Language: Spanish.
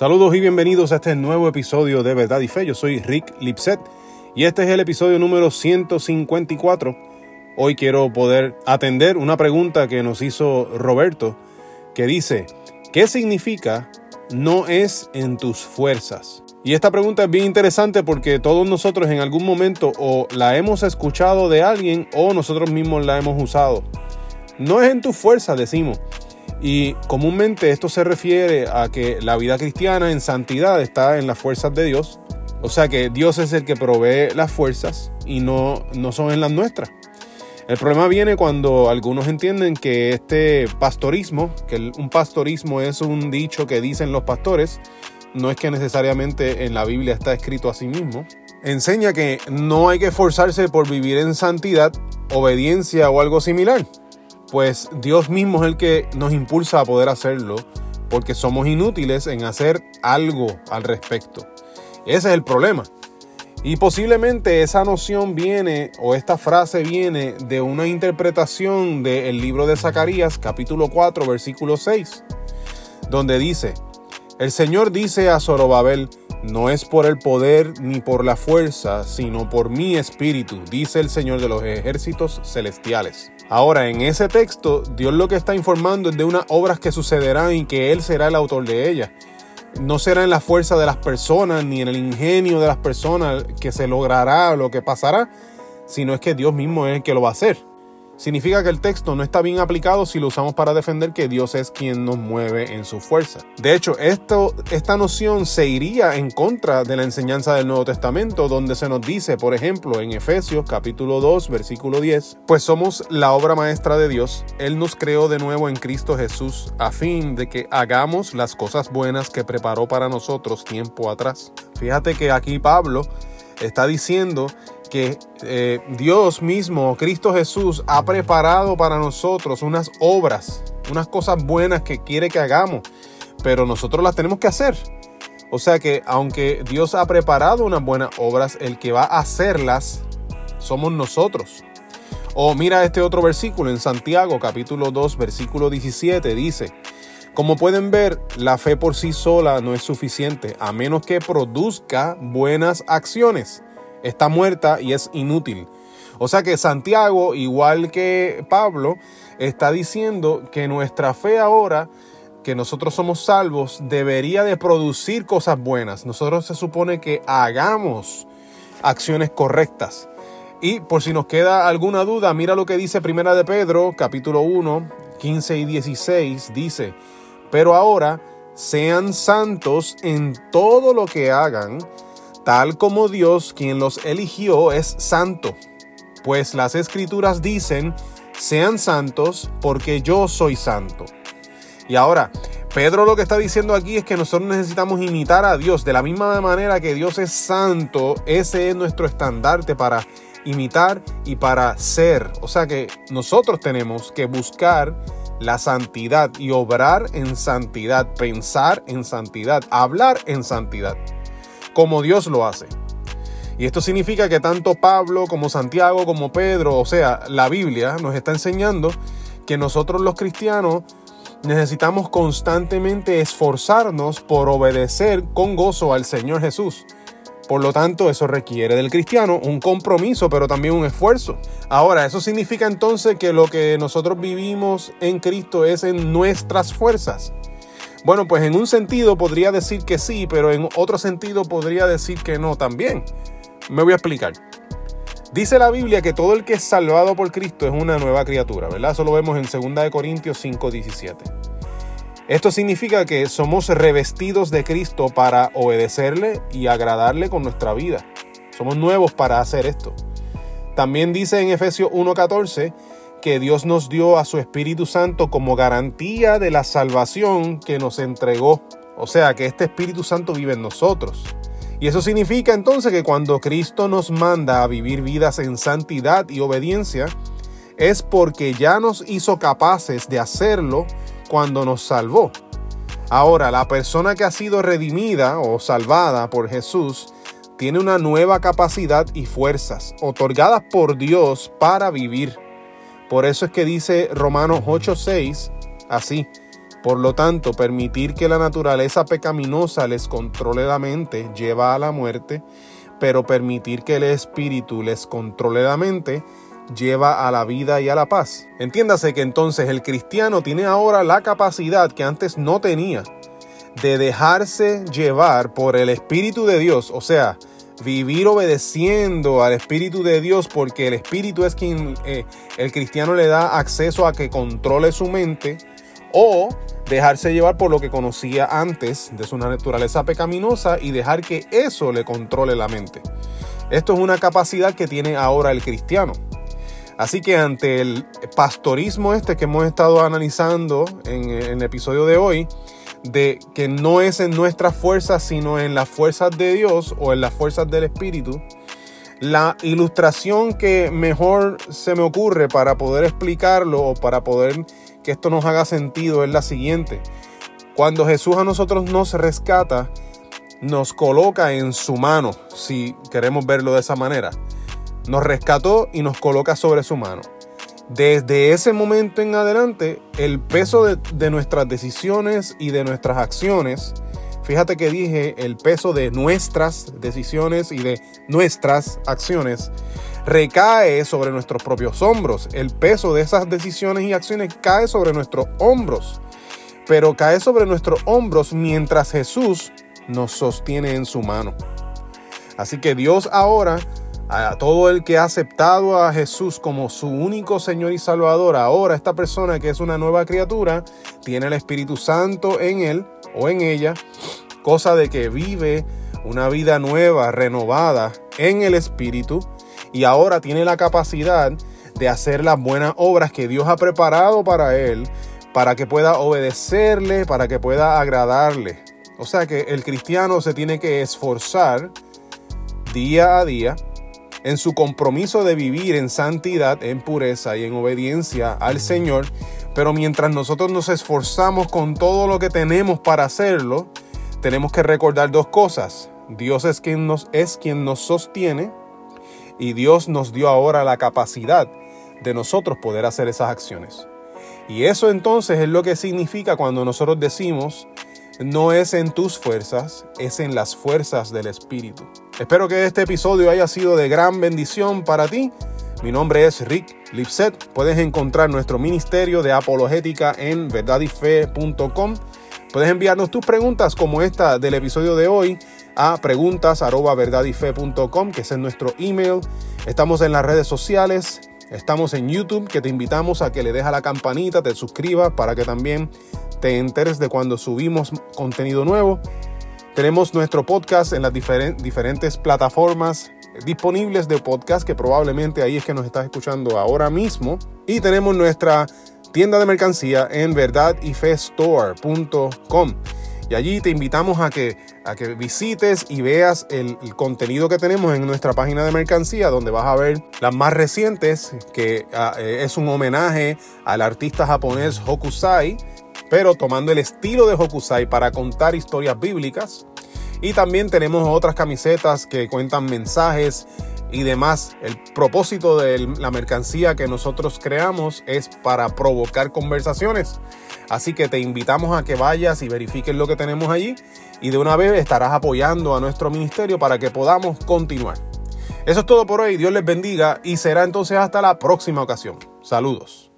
Saludos y bienvenidos a este nuevo episodio de Verdad y Fe. Yo soy Rick Lipset y este es el episodio número 154. Hoy quiero poder atender una pregunta que nos hizo Roberto que dice, ¿qué significa no es en tus fuerzas? Y esta pregunta es bien interesante porque todos nosotros en algún momento o la hemos escuchado de alguien o nosotros mismos la hemos usado. No es en tus fuerzas, decimos. Y comúnmente esto se refiere a que la vida cristiana en santidad está en las fuerzas de Dios. O sea que Dios es el que provee las fuerzas y no, no son en las nuestras. El problema viene cuando algunos entienden que este pastorismo, que un pastorismo es un dicho que dicen los pastores, no es que necesariamente en la Biblia está escrito así mismo. Enseña que no hay que esforzarse por vivir en santidad, obediencia o algo similar pues Dios mismo es el que nos impulsa a poder hacerlo, porque somos inútiles en hacer algo al respecto. Ese es el problema. Y posiblemente esa noción viene, o esta frase viene de una interpretación del libro de Zacarías, capítulo 4, versículo 6, donde dice, el Señor dice a Zorobabel, no es por el poder ni por la fuerza, sino por mi espíritu, dice el Señor de los ejércitos celestiales. Ahora, en ese texto, Dios lo que está informando es de unas obras que sucederán y que Él será el autor de ellas. No será en la fuerza de las personas ni en el ingenio de las personas que se logrará lo que pasará, sino es que Dios mismo es el que lo va a hacer significa que el texto no está bien aplicado si lo usamos para defender que Dios es quien nos mueve en su fuerza. De hecho, esto, esta noción se iría en contra de la enseñanza del Nuevo Testamento, donde se nos dice, por ejemplo, en Efesios capítulo 2, versículo 10, pues somos la obra maestra de Dios, Él nos creó de nuevo en Cristo Jesús, a fin de que hagamos las cosas buenas que preparó para nosotros tiempo atrás. Fíjate que aquí Pablo está diciendo que eh, Dios mismo, Cristo Jesús, ha preparado para nosotros unas obras, unas cosas buenas que quiere que hagamos, pero nosotros las tenemos que hacer. O sea que aunque Dios ha preparado unas buenas obras, el que va a hacerlas somos nosotros. O mira este otro versículo en Santiago capítulo 2 versículo 17 dice, como pueden ver, la fe por sí sola no es suficiente a menos que produzca buenas acciones está muerta y es inútil. O sea que Santiago, igual que Pablo, está diciendo que nuestra fe ahora, que nosotros somos salvos, debería de producir cosas buenas. Nosotros se supone que hagamos acciones correctas. Y por si nos queda alguna duda, mira lo que dice Primera de Pedro, capítulo 1, 15 y 16, dice, pero ahora sean santos en todo lo que hagan, tal como Dios quien los eligió es santo. Pues las escrituras dicen, sean santos porque yo soy santo. Y ahora, Pedro lo que está diciendo aquí es que nosotros necesitamos imitar a Dios de la misma manera que Dios es santo, ese es nuestro estandarte para imitar y para ser. O sea que nosotros tenemos que buscar la santidad y obrar en santidad, pensar en santidad, hablar en santidad como Dios lo hace. Y esto significa que tanto Pablo como Santiago como Pedro, o sea, la Biblia nos está enseñando que nosotros los cristianos necesitamos constantemente esforzarnos por obedecer con gozo al Señor Jesús. Por lo tanto, eso requiere del cristiano un compromiso, pero también un esfuerzo. Ahora, eso significa entonces que lo que nosotros vivimos en Cristo es en nuestras fuerzas. Bueno, pues en un sentido podría decir que sí, pero en otro sentido podría decir que no también. Me voy a explicar. Dice la Biblia que todo el que es salvado por Cristo es una nueva criatura, ¿verdad? Eso lo vemos en 2 Corintios 5:17. Esto significa que somos revestidos de Cristo para obedecerle y agradarle con nuestra vida. Somos nuevos para hacer esto. También dice en Efesios 1:14 que Dios nos dio a su Espíritu Santo como garantía de la salvación que nos entregó. O sea, que este Espíritu Santo vive en nosotros. Y eso significa entonces que cuando Cristo nos manda a vivir vidas en santidad y obediencia, es porque ya nos hizo capaces de hacerlo cuando nos salvó. Ahora, la persona que ha sido redimida o salvada por Jesús tiene una nueva capacidad y fuerzas otorgadas por Dios para vivir. Por eso es que dice Romanos 8:6 así, Por lo tanto, permitir que la naturaleza pecaminosa les controle la mente lleva a la muerte, pero permitir que el espíritu les controle la mente lleva a la vida y a la paz. Entiéndase que entonces el cristiano tiene ahora la capacidad que antes no tenía de dejarse llevar por el Espíritu de Dios, o sea, vivir obedeciendo al Espíritu de Dios porque el Espíritu es quien eh, el cristiano le da acceso a que controle su mente o dejarse llevar por lo que conocía antes de su naturaleza pecaminosa y dejar que eso le controle la mente. Esto es una capacidad que tiene ahora el cristiano. Así que ante el pastorismo este que hemos estado analizando en, el episodio de hoy, de que no es en nuestras fuerzas, sino en las fuerzas de Dios o en las fuerzas del Espíritu, la ilustración que mejor se me ocurre para poder explicarlo o para poder que esto nos haga sentido es la siguiente. Cuando Jesús a nosotros nos rescata, nos coloca en su mano, si queremos verlo de esa manera. Nos rescató y nos coloca sobre su mano. Desde ese momento en adelante, el peso de, nuestras decisiones y de nuestras acciones, fíjate que dije el peso de nuestras decisiones y de nuestras acciones, recae sobre nuestros propios hombros. El peso de esas decisiones y acciones cae sobre nuestros hombros, pero cae sobre nuestros hombros mientras Jesús nos sostiene en su mano. Así que Dios ahora a todo el que ha aceptado a Jesús como su único Señor y Salvador, ahora esta persona que es una nueva criatura, tiene el Espíritu Santo en él o en ella, cosa de que vive una vida nueva, renovada en el Espíritu, y ahora tiene la capacidad de hacer las buenas obras que Dios ha preparado para él, para que pueda obedecerle, para que pueda agradarle. O sea que el cristiano se tiene que esforzar día a día en su compromiso de vivir en santidad, en pureza y en obediencia al Señor. Pero mientras nosotros nos esforzamos con todo lo que tenemos para hacerlo, tenemos que recordar dos cosas. Dios es quien nos, es quien nos sostiene y Dios nos dio ahora la capacidad de nosotros poder hacer esas acciones. Y eso entonces es lo que significa cuando nosotros decimos, no es en tus fuerzas, es en las fuerzas del Espíritu. Espero que este episodio haya sido de gran bendición para ti. Mi nombre es Rick Lipset. Puedes encontrar nuestro ministerio de apologética en verdadyfe.com. Puedes enviarnos tus preguntas como esta del episodio de hoy a preguntas@verdadyfe.com, que es nuestro email. Estamos en las redes sociales, estamos en YouTube, que te invitamos a que le dejes la campanita, te suscribas para que también te enteres de cuando subimos contenido nuevo. Tenemos nuestro podcast en las diferentes plataformas disponibles de podcast, que probablemente ahí es que nos estás escuchando ahora mismo. Y tenemos nuestra tienda de mercancía en verdadyfestore.com. Y allí te invitamos a que, a que visites y veas el, contenido que tenemos en nuestra página de mercancía, donde vas a ver las más recientes, que uh, es un homenaje al artista japonés Hokusai pero tomando el estilo de Hokusai para contar historias bíblicas. Y también tenemos otras camisetas que cuentan mensajes y demás. El propósito de la mercancía que nosotros creamos es para provocar conversaciones. Así que te invitamos a que vayas y verifiques lo que tenemos allí y de una vez estarás apoyando a nuestro ministerio para que podamos continuar. Eso es todo por hoy. Dios les bendiga y será entonces hasta la próxima ocasión. Saludos.